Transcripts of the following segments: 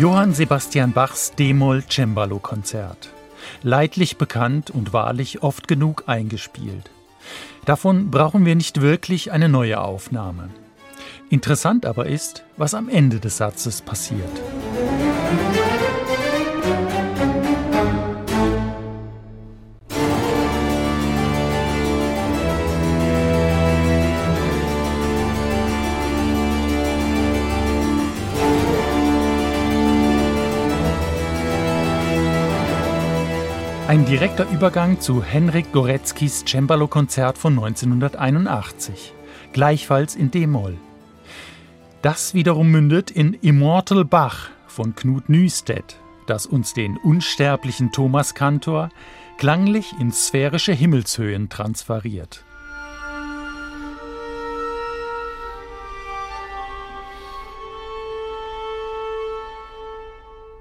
Johann Sebastian Bachs D-Moll-Cembalo-Konzert. Leidlich bekannt und wahrlich oft genug eingespielt. Davon brauchen wir nicht wirklich eine neue Aufnahme. Interessant aber ist, was am Ende des Satzes passiert. Ein direkter Übergang zu Henrik Goretzkis Cembalo-Konzert von 1981, gleichfalls in D-Moll. Das wiederum mündet in Immortal Bach von Knut Nystedt, das uns den unsterblichen Thomas Kantor klanglich in sphärische Himmelshöhen transferiert.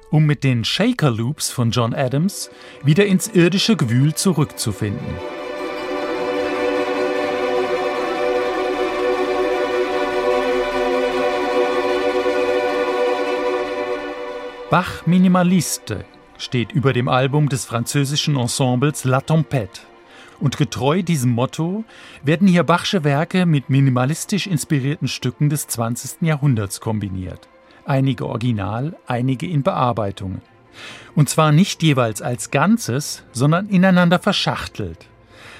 Um mit den Shaker Loops von John Adams wieder ins irdische Gewühl zurückzufinden. Bach Minimaliste steht über dem Album des französischen Ensembles La Tempête. Und getreu diesem Motto werden hier Bachsche Werke mit minimalistisch inspirierten Stücken des 20. Jahrhunderts kombiniert einige original, einige in Bearbeitung. Und zwar nicht jeweils als Ganzes, sondern ineinander verschachtelt.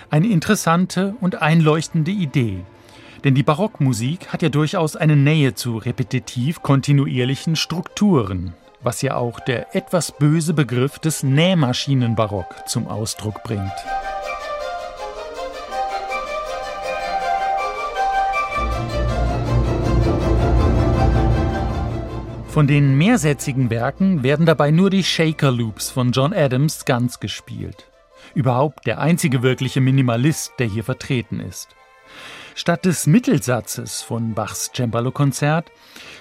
Eine interessante und einleuchtende Idee. Denn die Barockmusik hat ja durchaus eine Nähe zu repetitiv kontinuierlichen Strukturen, was ja auch der etwas böse Begriff des Nähmaschinenbarock zum Ausdruck bringt. Von den mehrsätzigen Werken werden dabei nur die Shaker Loops von John Adams ganz gespielt. Überhaupt der einzige wirkliche Minimalist, der hier vertreten ist. Statt des Mittelsatzes von Bachs Cembalo-Konzert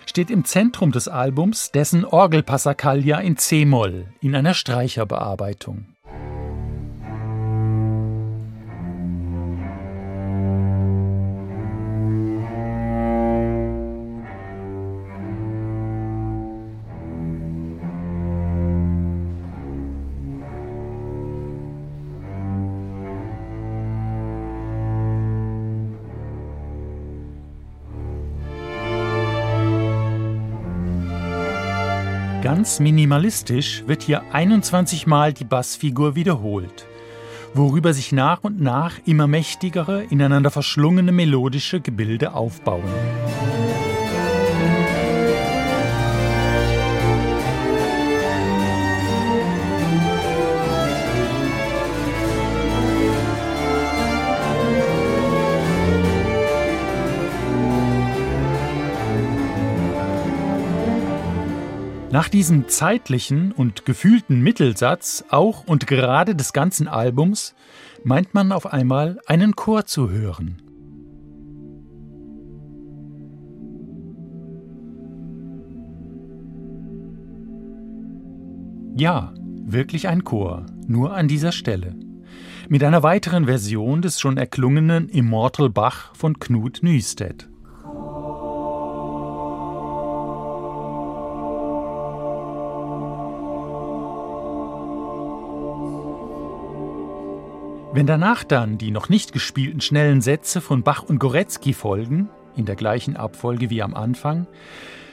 steht im Zentrum des Albums dessen Orgelpassacaglia in C-Moll in einer Streicherbearbeitung. Ganz minimalistisch wird hier 21 Mal die Bassfigur wiederholt, worüber sich nach und nach immer mächtigere, ineinander verschlungene melodische Gebilde aufbauen. Nach diesem zeitlichen und gefühlten Mittelsatz auch und gerade des ganzen Albums meint man auf einmal einen Chor zu hören. Ja, wirklich ein Chor, nur an dieser Stelle. Mit einer weiteren Version des schon erklungenen Immortal Bach von Knut Nystedt. Wenn danach dann die noch nicht gespielten schnellen Sätze von Bach und Goretzky folgen, in der gleichen Abfolge wie am Anfang,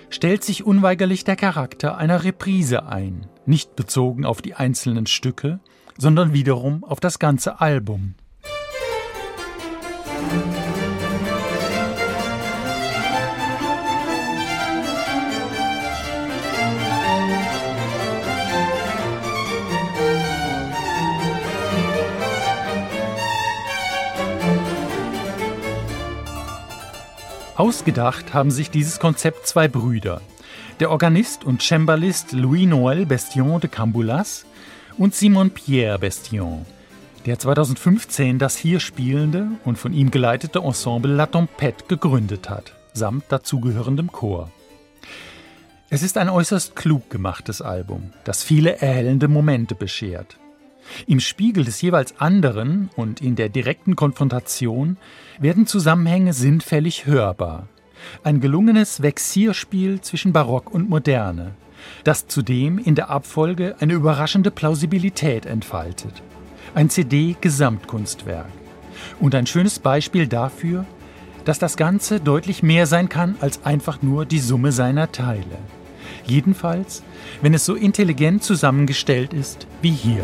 stellt sich unweigerlich der Charakter einer Reprise ein, nicht bezogen auf die einzelnen Stücke, sondern wiederum auf das ganze Album. Ausgedacht haben sich dieses Konzept zwei Brüder. Der Organist und Cembalist Louis-Noël Bestion de Camboulas und Simon Pierre Bestion, der 2015 das hier spielende und von ihm geleitete Ensemble La Tempête gegründet hat, samt dazugehörendem Chor. Es ist ein äußerst klug gemachtes Album, das viele erhellende Momente beschert. Im Spiegel des jeweils anderen und in der direkten Konfrontation werden Zusammenhänge sinnfällig hörbar. Ein gelungenes Vexierspiel zwischen Barock und Moderne, das zudem in der Abfolge eine überraschende Plausibilität entfaltet. Ein CD-Gesamtkunstwerk. Und ein schönes Beispiel dafür, dass das Ganze deutlich mehr sein kann als einfach nur die Summe seiner Teile. Jedenfalls, wenn es so intelligent zusammengestellt ist wie hier.